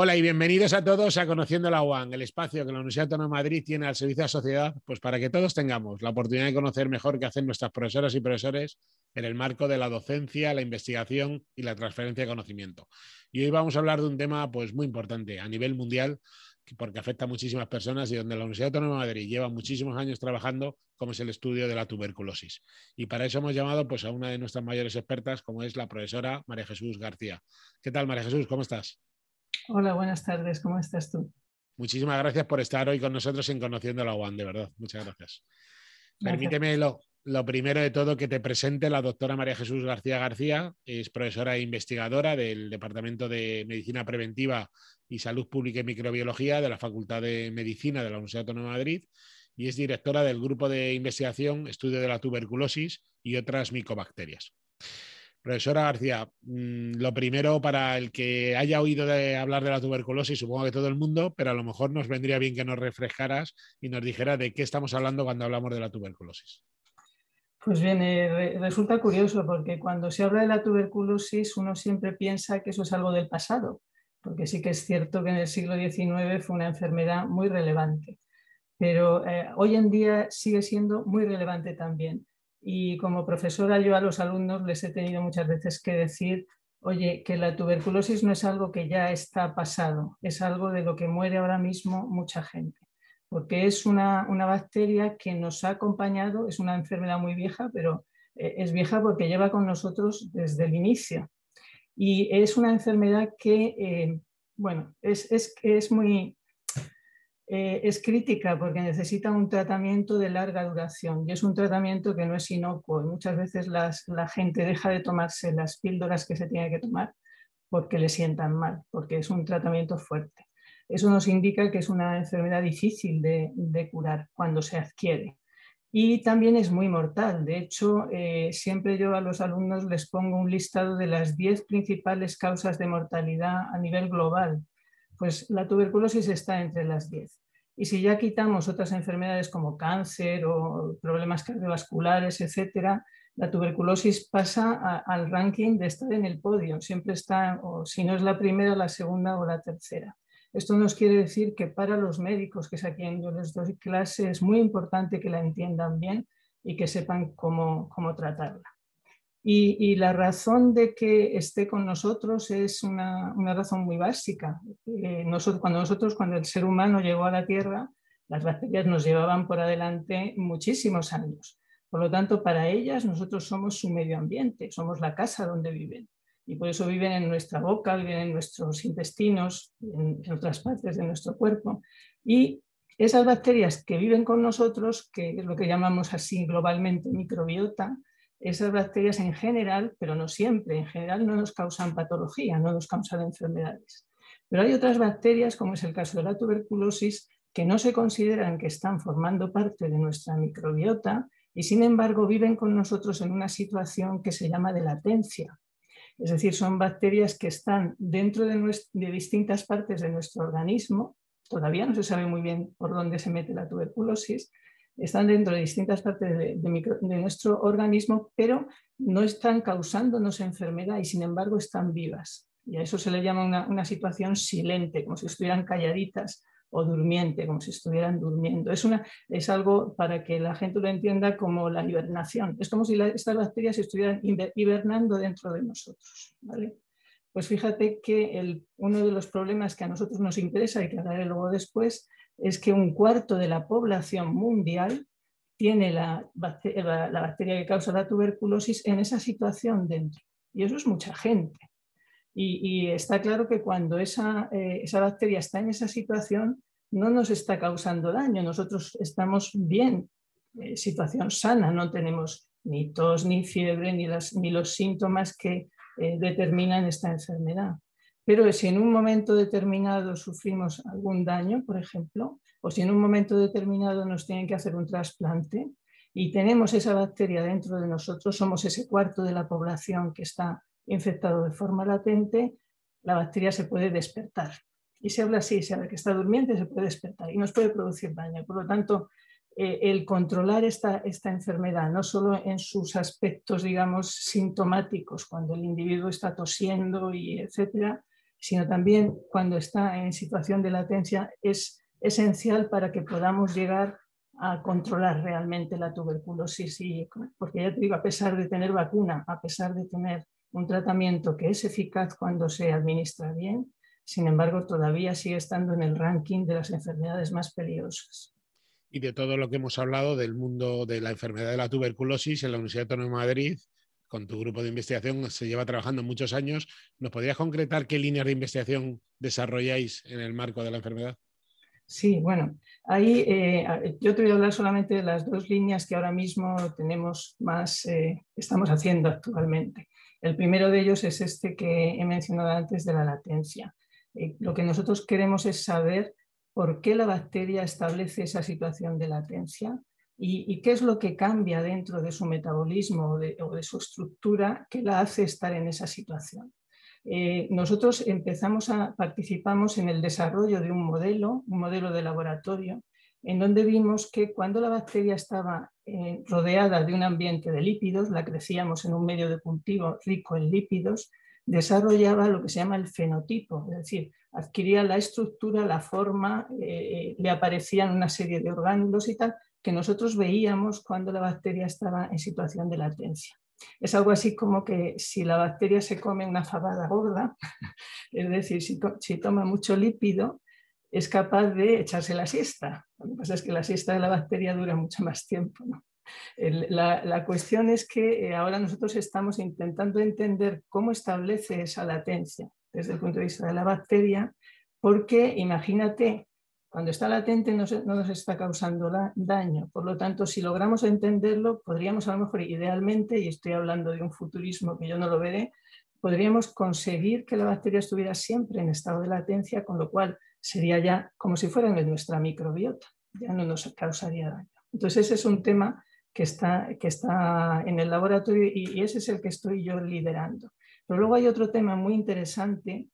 Hola y bienvenidos a todos a Conociendo la UAN, el espacio que la Universidad Autónoma de Madrid tiene al servicio de la sociedad, pues para que todos tengamos la oportunidad de conocer mejor qué hacen nuestras profesoras y profesores en el marco de la docencia, la investigación y la transferencia de conocimiento. Y hoy vamos a hablar de un tema pues muy importante a nivel mundial porque afecta a muchísimas personas y donde la Universidad Autónoma de Madrid lleva muchísimos años trabajando, como es el estudio de la tuberculosis. Y para eso hemos llamado pues, a una de nuestras mayores expertas, como es la profesora María Jesús García. ¿Qué tal, María Jesús? ¿Cómo estás? Hola, buenas tardes. ¿Cómo estás tú? Muchísimas gracias por estar hoy con nosotros en Conociendo la UAN, de verdad. Muchas gracias. Permíteme lo, primero de todo que te presente la doctora María Jesús García García. Es profesora e investigadora del Departamento de Medicina Preventiva y Salud Pública y Microbiología de la Facultad de Medicina de la Universidad Autónoma de Madrid y es directora del Grupo de Investigación Estudio de la Tuberculosis y otras micobacterias. Profesora García, mm, lo primero para el que haya oído hablar de la tuberculosis, supongo que todo el mundo, pero a lo mejor nos vendría bien que nos refrescaras y nos dijera de qué estamos hablando cuando hablamos de la tuberculosis. Pues bien, eh, resulta curioso porque cuando se habla de la tuberculosis uno siempre piensa que eso es algo del pasado, porque sí que es cierto que en el siglo XIX fue una enfermedad muy relevante, pero eh, hoy en día sigue siendo muy relevante también. Y como profesora yo a los alumnos les he tenido muchas veces que decir, oye, que la tuberculosis no es algo que ya está pasado, es algo de lo que muere ahora mismo mucha gente, porque es una, bacteria que nos ha acompañado, es una enfermedad muy vieja, pero eh, es vieja porque lleva con nosotros desde el inicio. Y es una enfermedad que, eh, bueno, es, es, es muy, eh, es crítica porque necesita un tratamiento de larga duración y es un tratamiento que no es inocuo. muchas veces la gente deja de tomarse las píldoras que se tiene que tomar porque le sientan mal, porque es un tratamiento fuerte. Eso nos indica que es una enfermedad difícil de, curar cuando se adquiere. Y también es muy mortal. De hecho, eh, siempre yo a los alumnos les pongo un listado de las 10 principales causas de mortalidad a nivel global pues la tuberculosis está entre las 10. Y si ya quitamos otras enfermedades como cáncer o problemas cardiovasculares, etcétera, la tuberculosis pasa al ranking de estar en el podio. Siempre está, o si no es la primera, la segunda o la tercera. Esto nos quiere decir que para los médicos, que es a quien yo les doy clase, es muy importante que la entiendan bien y que sepan cómo tratarla. Y, la razón de que esté con nosotros es una, razón muy básica. Eh, nosotros, cuando nosotros, cuando el ser humano llegó a la Tierra, las bacterias nos llevaban por adelante muchísimos años. Por lo tanto, para ellas nosotros somos su medio ambiente, somos la casa donde viven. Y por eso viven en nuestra boca, viven en nuestros intestinos, en, en otras partes de nuestro cuerpo. Y esas bacterias que viven con nosotros, que es lo que llamamos así globalmente microbiota, esas bacterias en general, pero no siempre, en general no nos causan patología, no nos causan enfermedades. Pero hay otras bacterias, como es el caso de la tuberculosis, que no se consideran que están formando parte de nuestra microbiota y sin embargo viven con nosotros en una situación que se llama de latencia. Es decir, son bacterias que están dentro de, distintas partes de nuestro organismo. Todavía no se sabe muy bien por dónde se mete la tuberculosis, están dentro de distintas partes de, nuestro organismo, pero no están causándonos enfermedad y sin embargo están vivas. Y a eso se le llama una, situación silente, como si estuvieran calladitas o durmiente, como si estuvieran durmiendo. Es, una, es algo para que la gente lo entienda como la hibernación. Es como si estas bacterias estuvieran hibernando dentro de nosotros. ¿vale? Pues fíjate que uno de los problemas que a nosotros nos interesa y que hablaré luego después es que un cuarto de la población mundial tiene la, bacteria que causa la tuberculosis en esa situación dentro. Y eso es mucha gente. Y, está claro que cuando esa, eh, esa, bacteria está en esa situación, no nos está causando daño. Nosotros estamos bien, eh, situación sana, no tenemos ni tos, ni fiebre, ni, ni los síntomas que eh, determinan esta enfermedad. Pero si en un momento determinado sufrimos algún daño, por ejemplo, o si en un momento determinado nos tienen que hacer un trasplante y tenemos esa bacteria dentro de nosotros, somos ese cuarto de la población que está infectado de forma latente, la bacteria se puede despertar. Y se habla así, se habla que está durmiente, se puede despertar y nos puede producir daño. Por lo tanto, eh, el controlar esta, esta enfermedad, no solo en sus aspectos, digamos, sintomáticos, cuando el individuo está tosiendo y etcétera, sino también cuando está en situación de latencia, es esencial para que podamos llegar a controlar realmente la tuberculosis. Porque ya te digo, a pesar de tener vacuna, a pesar de tener un tratamiento que es eficaz cuando se administra bien, sin embargo, todavía sigue estando en el ranking de las enfermedades más peligrosas. Y de todo lo que hemos hablado del mundo de la enfermedad de la tuberculosis en la Universidad Autónoma de Madrid, con tu grupo de investigación se lleva trabajando muchos años. ¿Nos podrías concretar qué líneas de investigación desarrolláis en el marco de la enfermedad? Sí, bueno, ahí eh, yo te voy a hablar solamente de las dos líneas que ahora mismo tenemos más, eh, estamos haciendo actualmente. El primero de ellos es este que he mencionado antes de la latencia. Eh, lo que nosotros queremos es saber por qué la bacteria establece esa situación de latencia y, qué es lo que cambia dentro de su metabolismo o de, su estructura que la hace estar en esa situación. Eh, nosotros empezamos a participamos en el desarrollo de un modelo, un modelo de laboratorio, en donde vimos que cuando la bacteria estaba eh, rodeada de un ambiente de lípidos, la crecíamos en un medio de cultivo rico en lípidos, desarrollaba lo que se llama el fenotipo, es decir, adquiría la estructura, la forma, eh, le aparecían una serie de orgánulos y tal, que nosotros veíamos cuando la bacteria estaba en situación de latencia. Es algo así como que si la bacteria se come una fabada gorda, es decir, si, toma mucho lípido, es capaz de echarse la siesta. Lo que pasa es que la siesta de la bacteria dura mucho más tiempo. la, cuestión es que eh, ahora nosotros estamos intentando entender cómo establece esa latencia desde el punto de vista de la bacteria, porque imagínate cuando está latente no, nos está causando daño. Por lo tanto, si logramos entenderlo, podríamos a lo mejor idealmente, y estoy hablando de un futurismo que yo no lo veré, podríamos conseguir que la bacteria estuviera siempre en estado de latencia, con lo cual sería ya como si fuera en nuestra microbiota, ya no nos causaría daño. Entonces ese es un tema que está, que está en el laboratorio y, y ese es el que estoy yo liderando. Pero luego hay otro tema muy interesante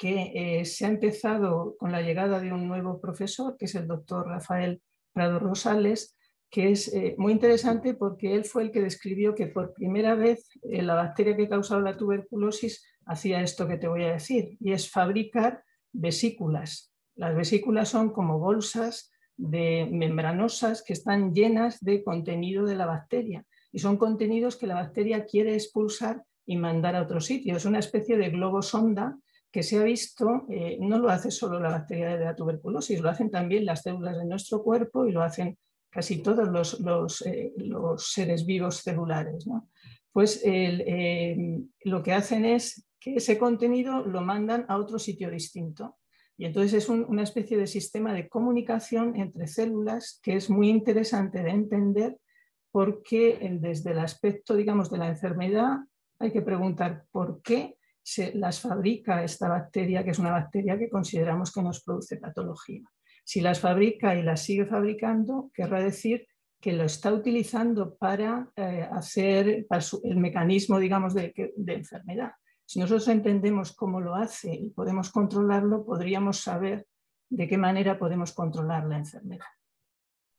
que eh, se ha empezado con la llegada de un nuevo profesor, que es el doctor Rafael Prado Rosales, que es eh, muy interesante porque él fue el que describió que por primera vez eh, la bacteria que causaba la tuberculosis hacía esto que te voy a decir, y es fabricar vesículas. Las vesículas son como bolsas de membranosas que están llenas de contenido de la bacteria y son contenidos que la bacteria quiere expulsar y mandar a otro sitio. Es una especie de globo sonda que se ha visto, eh, no lo hace solo la bacteria de la tuberculosis, lo hacen también las células de nuestro cuerpo y lo hacen casi todos los, eh, seres vivos celulares. Pues eh, lo que hacen es que ese contenido lo mandan a otro sitio distinto. Y entonces es una especie de sistema de comunicación entre células que es muy interesante de entender porque desde el aspecto, digamos, de la enfermedad hay que preguntar por qué se las fabrica esta bacteria, que es una bacteria que consideramos que nos produce patología. Si las fabrica y las sigue fabricando, querrá decir que lo está utilizando para eh, hacer el mecanismo, digamos, de, de enfermedad. Si nosotros entendemos cómo lo hace y podemos controlarlo, podríamos saber de qué manera podemos controlar la enfermedad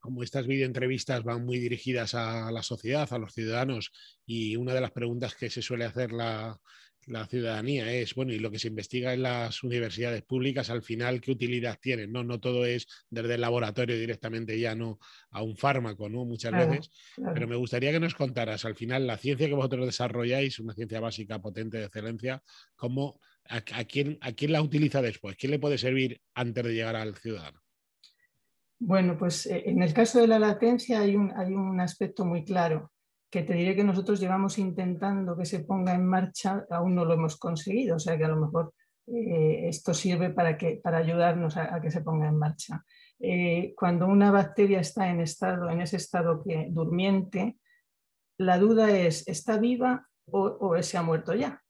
como estas videoentrevistas van muy dirigidas a la sociedad, a los ciudadanos, y una de las preguntas que se suele hacer la, la ciudadanía es, bueno, y lo que se investiga en las universidades públicas, al final, ¿qué utilidad tienen? No, no todo es desde el laboratorio directamente ya no a un fármaco, ¿no? Muchas veces. Pero me gustaría que nos contaras, al final, la ciencia que vosotros desarrolláis, una ciencia básica, potente, de excelencia, ¿cómo, a, quién, ¿a quién la utiliza después? ¿Quién le puede servir antes de llegar al ciudadano? Bueno, pues eh, en el caso de la latencia hay un, hay un aspecto muy claro que te diré que nosotros llevamos intentando que se ponga en marcha, aún no lo hemos conseguido, o sea que a lo mejor eh, esto sirve para, que, para ayudarnos a, que se ponga en marcha. Eh, cuando una bacteria está en, estado, en ese estado que, durmiente, la duda es, ¿está viva o, o se ha muerto ya?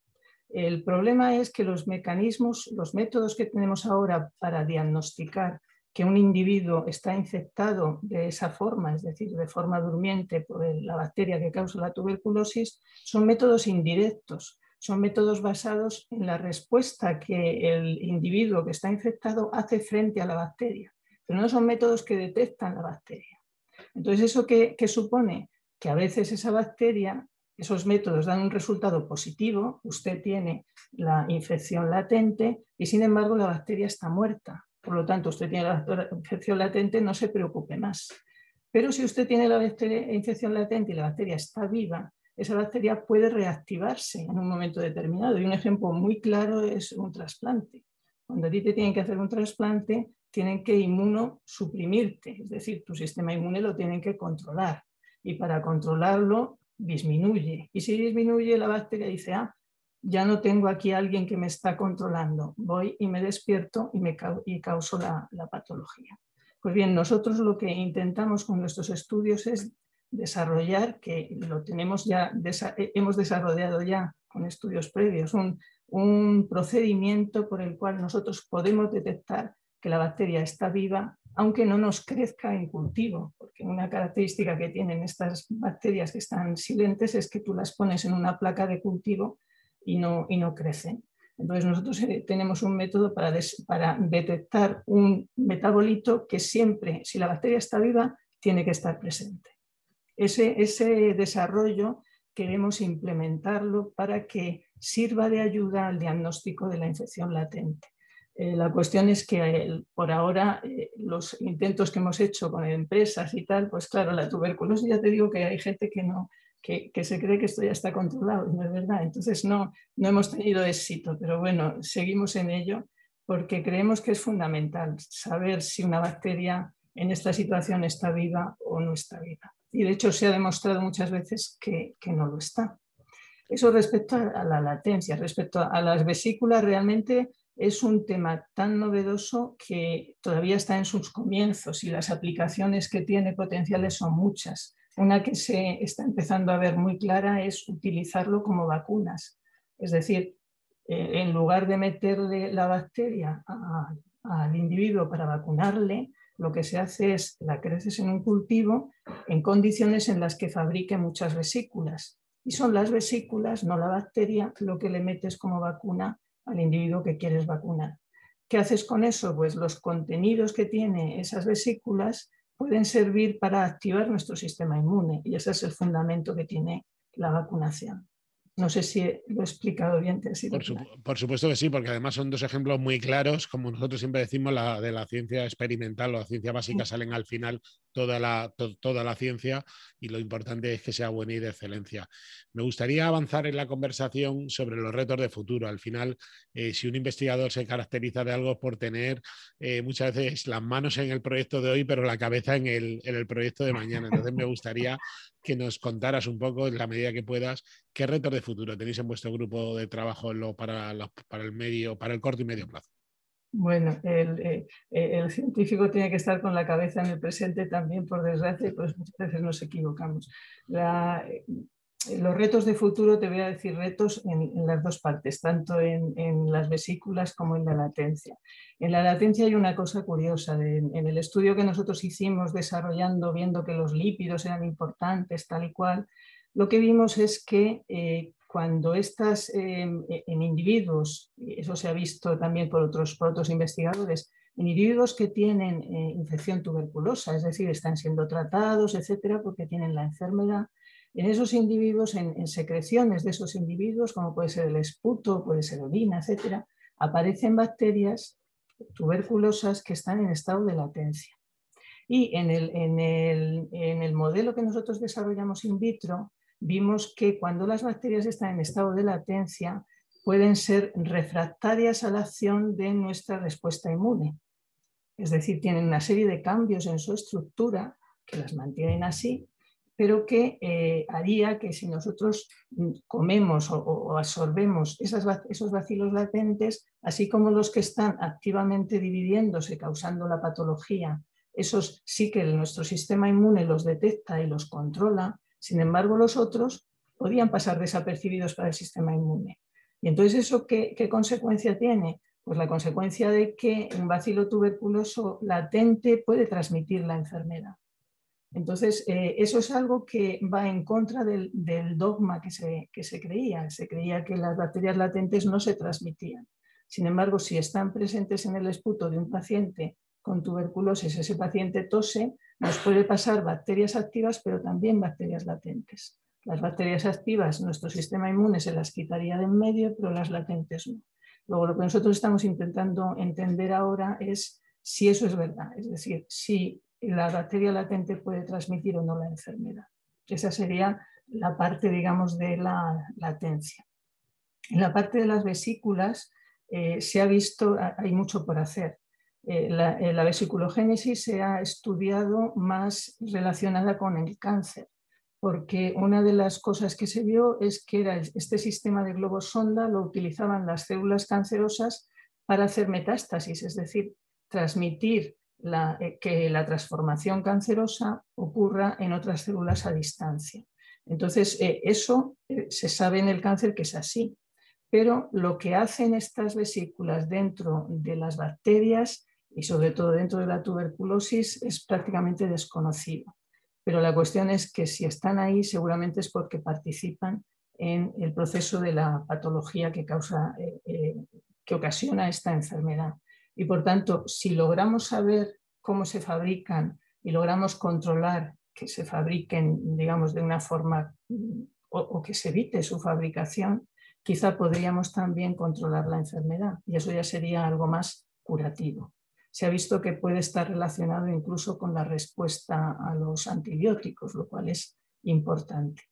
El problema es que los mecanismos, los métodos que tenemos ahora para diagnosticar que un individuo está infectado de esa forma, es decir, de forma durmiente por la bacteria que causa la tuberculosis, son métodos indirectos, son métodos basados en la respuesta que el individuo que está infectado hace frente a la bacteria, pero no son métodos que detectan la bacteria. Entonces, ¿eso qué, supone? Que a veces esa bacteria esos métodos dan un resultado positivo, usted tiene la infección latente y sin embargo la bacteria está muerta. Por lo tanto, usted tiene la infección latente, no se preocupe más. Pero si usted tiene la infección latente y la bacteria está viva, esa bacteria puede reactivarse en un momento determinado. Y un ejemplo muy claro es un trasplante. Cuando a ti te tienen que hacer un trasplante, tienen que inmunosuprimirte, es decir, tu sistema inmune lo tienen que controlar. Y para controlarlo, disminuye. Y si disminuye, la bacteria dice, ah, ya no tengo aquí a alguien que me está controlando, voy y me despierto y, me y causo la, la patología. Pues bien, nosotros lo que intentamos con nuestros estudios es desarrollar, que lo tenemos ya, eh, hemos desarrollado ya con estudios previos, un, un procedimiento por el cual nosotros podemos detectar que la bacteria está viva, aunque no nos crezca en cultivo, porque una característica que tienen estas bacterias que están silentes es que tú las pones en una placa de cultivo y no, y no crecen. Entonces nosotros eh, tenemos un método para, detectar un metabolito que siempre, si la bacteria está viva, tiene que estar presente. Ese, ese desarrollo queremos implementarlo para que sirva de ayuda al diagnóstico de la infección latente. Eh, la cuestión es que eh, por ahora los intentos que hemos hecho con empresas y tal, pues claro, la tuberculosis ya te digo que hay gente que no, que, se cree que esto ya está controlado, no es verdad. Entonces no, no hemos tenido éxito, pero bueno, seguimos en ello porque creemos que es fundamental saber si una bacteria en esta situación está viva o no está viva. Y de hecho se ha demostrado muchas veces que, que no lo está. Eso respecto a la latencia, respecto a las vesículas, realmente es un tema tan novedoso que todavía está en sus comienzos y las aplicaciones que tiene potenciales son muchas. Una que se está empezando a ver muy clara es utilizarlo como vacunas. Es decir, eh, en lugar de meterle la bacteria al individuo para vacunarle, lo que se hace es la creces en un cultivo en condiciones en las que fabrique muchas vesículas. Y son las vesículas, no la bacteria, lo que le metes como vacuna al individuo que quieres vacunar. ¿Qué haces con eso? Pues los contenidos que tiene esas vesículas pueden servir para activar nuestro sistema inmune y ese es el fundamento que tiene la vacunación. No sé si lo he explicado bien. por, supuesto que sí, porque además son dos ejemplos muy claros, como nosotros siempre decimos, la de la ciencia experimental o la ciencia básica salen al final toda la, toda la ciencia y lo importante es que sea buena y de excelencia. Me gustaría avanzar en la conversación sobre los retos de futuro. Al final, eh, si un investigador se caracteriza de algo por tener eh, muchas veces las manos en el proyecto de hoy, pero la cabeza en el, en el proyecto de mañana. Entonces me gustaría que nos contaras un poco, en la medida que puedas, qué retos de futuro tenéis en vuestro grupo de trabajo para, para el medio, para el corto y medio plazo. Bueno, el, eh, eh, el, científico tiene que estar con la cabeza en el presente también, por desgracia, y pues muchas veces nos equivocamos. Eh, los retos de futuro, te voy a decir retos en, las dos partes, tanto en, las vesículas como en la latencia. En la latencia hay una cosa curiosa. en el estudio que nosotros hicimos desarrollando, viendo que los lípidos eran importantes, tal y cual, lo que vimos es que cuando estas em, e, en individuos, eso se ha visto también por otros, otros investigadores, en individuos que tienen eh, infección tuberculosa, es decir, están siendo tratados, etcétera, porque tienen la enfermedad, en esos individuos, en, secreciones de esos individuos, como puede ser el esputo, puede ser orina, etcétera, aparecen bacterias tuberculosas que están en estado de latencia. Y en el, en el, en el modelo que nosotros desarrollamos in vitro, vimos que cuando las bacterias están en estado de latencia pueden ser refractarias a la acción de nuestra respuesta inmune. Es decir, tienen una serie de cambios en su estructura que las mantienen así, pero que eh, haría que si nosotros comemos o, absorbemos esos bacilos latentes, así como los que están activamente dividiéndose, causando la patología, esos sí que nuestro sistema inmune los detecta y los controla, sin embargo, los otros podían pasar desapercibidos para el sistema inmune. Y entonces, ¿eso qué, consecuencia tiene? Pues la consecuencia de que un bacilo tuberculoso latente puede transmitir la enfermedad. Entonces, eh, eso es algo que va en contra del, dogma que se, que se, creía. Se creía que las bacterias latentes no se transmitían. Sin embargo, si están presentes en el esputo de un paciente con tuberculosis, ese paciente tose, nos puede pasar bacterias activas, pero también bacterias latentes. Las bacterias activas, nuestro sistema inmune se las quitaría de en medio, pero las latentes no. Luego, lo que nosotros estamos intentando entender ahora es si eso es verdad, es decir, si la bacteria latente puede transmitir o no la enfermedad. Esa sería la parte, digamos, de la latencia. En la parte de las vesículas eh, se ha visto, hay mucho por hacer. Eh, la, eh, la, vesiculogénesis se ha estudiado más relacionada con el cáncer, porque una de las cosas que se vio es que este sistema de globos sonda lo utilizaban las células cancerosas para hacer metástasis, es decir, transmitir eh, que la transformación cancerosa ocurra en otras células a distancia. Entonces, eso se sabe en el cáncer que es así, pero lo que hacen estas vesículas dentro de las bacterias y sobre todo dentro de la tuberculosis es prácticamente desconocido. Pero la cuestión es que si están ahí seguramente es porque participan en el proceso de la patología que, causa, que ocasiona esta enfermedad. Y por tanto, si logramos saber cómo se fabrican y logramos controlar que se fabriquen, digamos, de una forma o, que se evite su fabricación, quizá podríamos también controlar la enfermedad y eso ya sería algo más curativo. Se ha visto que puede estar relacionado incluso con la respuesta a los antibióticos, lo cual es importante.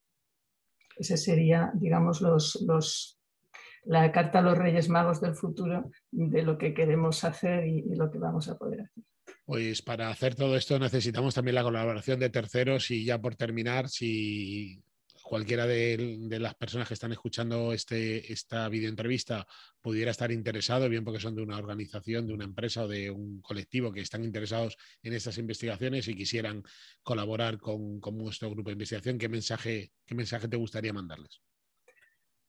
Ese sería, digamos, los, los la carta a los Reyes Magos del futuro de lo que queremos hacer y, lo que vamos a poder hacer. Pues para hacer todo esto necesitamos también la colaboración de terceros y ya por terminar, si cualquiera de, las personas que están escuchando este, esta videoentrevista pudiera estar interesado, bien porque son de una organización, de una empresa o de un colectivo que están interesados en estas investigaciones y quisieran colaborar con, nuestro grupo de investigación, ¿qué mensaje, qué mensaje te gustaría mandarles?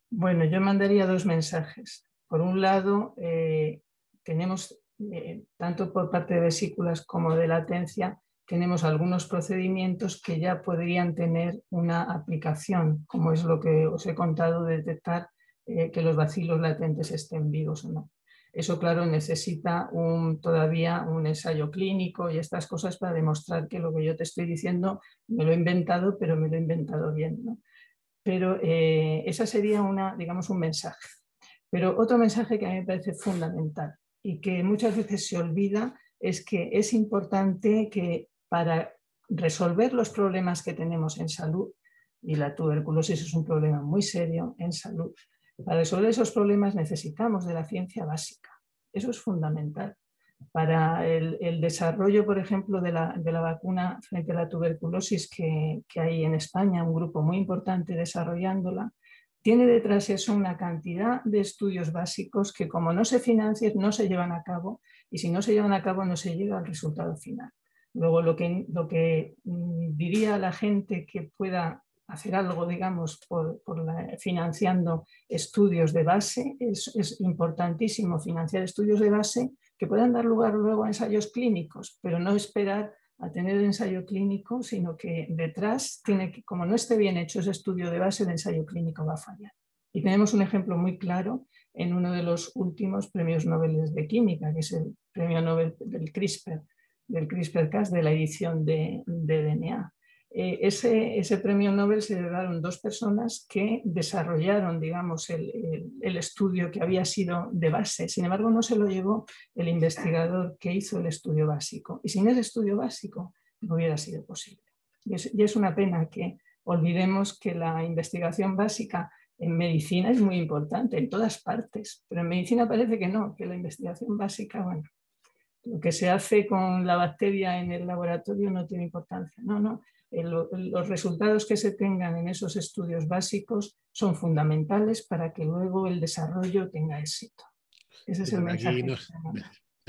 Bueno, yo mandaría dos mensajes. Por un lado, eh, tenemos, eh, tanto por parte de vesículas como de latencia, tenemos algunos procedimientos que ya podrían tener una aplicación, como es lo que os he contado de detectar eh, que los bacilos latentes estén vivos o no. Eso, claro, necesita un, todavía un ensayo clínico y estas cosas para demostrar que lo que yo te estoy diciendo me lo he inventado, pero me lo he inventado bien. Pero eh, esa sería una, digamos, un mensaje. Pero otro mensaje que a mí me parece fundamental y que muchas veces se olvida es que es importante que para resolver los problemas que tenemos en salud, y la tuberculosis es un problema muy serio en salud, para resolver esos problemas necesitamos de la ciencia básica. Eso es fundamental para el, desarrollo, por ejemplo, de la, vacuna frente a la tuberculosis que, hay en España, un grupo muy importante desarrollándola, tiene detrás eso una cantidad de estudios básicos que como no se financian, no se llevan a cabo y si no se llevan a cabo no se llega al resultado final. Luego lo que, lo que mm, diría la gente que pueda hacer algo, digamos, por, financiando estudios de base, es, es importantísimo financiar estudios de base que puedan dar lugar luego a ensayos clínicos, pero no esperar a tener el ensayo clínico, sino que detrás tiene que, como no esté bien hecho ese estudio de base, el ensayo clínico va a fallar. Y tenemos un ejemplo muy claro en uno de los últimos premios Nobel de Química, que es el premio Nobel del CRISPR, del CRISPR-Cas de la edición de, de DNA. Eh, ese, premio Nobel se le dieron dos personas que desarrollaron, digamos, el, estudio que había sido de base. Sin embargo, no se lo llevó el investigador que hizo el estudio básico. Y sin ese estudio básico no hubiera sido posible. Y es, y es una pena que olvidemos que la investigación básica en medicina es muy importante, en todas partes, pero en medicina parece que no, que la investigación básica, bueno, lo que se hace con la bacteria en el laboratorio no tiene importancia. No, no, los resultados que se tengan en esos estudios básicos son fundamentales para que luego el desarrollo tenga éxito. Ese es el mensaje.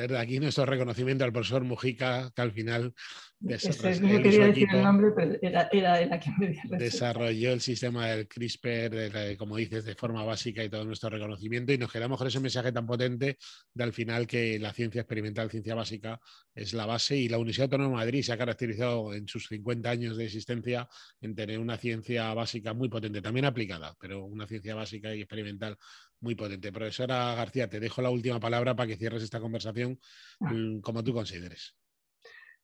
Desde aquí nuestro reconocimiento al profesor Mujica, que al final desarrolló, el sistema del CRISPR, como dices, de forma básica y todo nuestro reconocimiento. Y nos quedamos con ese mensaje tan potente de al final que la ciencia experimental, ciencia básica, es la base. Y la Universidad Autónoma de Madrid se ha caracterizado en sus 50 años de existencia en tener una ciencia básica muy potente, también aplicada, pero una ciencia básica y experimental muy potente. Profesora García, te dejo la última palabra para que cierres esta conversación mm, como tú consideres.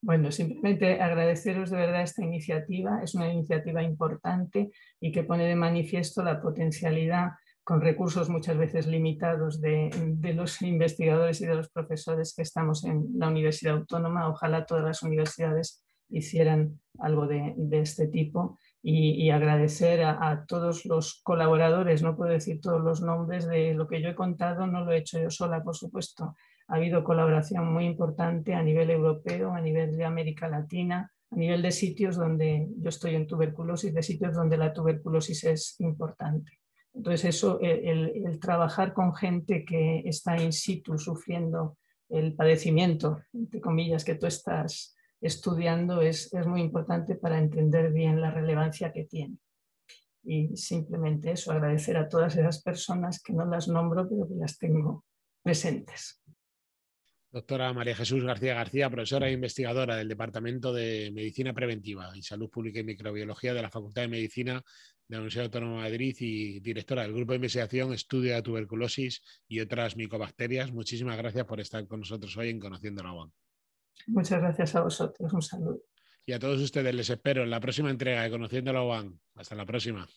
Bueno, simplemente agradeceros de verdad esta iniciativa. Es una iniciativa importante y que pone de manifiesto la potencialidad con recursos muchas veces limitados de, los investigadores y de los profesores que estamos en la Universidad Autónoma. Ojalá todas las universidades hicieran algo de, este tipo y, agradecer a, a, todos los colaboradores, no puedo decir todos los nombres de lo que yo he contado, no lo he hecho yo sola, por supuesto, ha habido colaboración muy importante a nivel europeo, a nivel de América Latina, a nivel de sitios donde yo estoy en tuberculosis, de sitios donde la tuberculosis es importante. Entonces eso, el, trabajar con gente que está in situ sufriendo el padecimiento, entre comillas, que tú estás estudiando es, es muy importante para entender bien la relevancia que tiene. Y simplemente eso, agradecer a todas esas personas que no las nombro, pero que las tengo presentes. Doctora María Jesús García García, profesora e investigadora del Departamento de Medicina Preventiva y Salud Pública y Microbiología de la Facultad de Medicina de la Universidad Autónoma de Madrid y directora del Grupo de Investigación Estudio de Tuberculosis y otras micobacterias. Muchísimas gracias por estar con nosotros hoy en Conociendo la UAM. Muchas gracias a vosotros. Un saludo. Y a todos ustedes les espero en la próxima entrega de Conociendo la UAM. Hasta la próxima.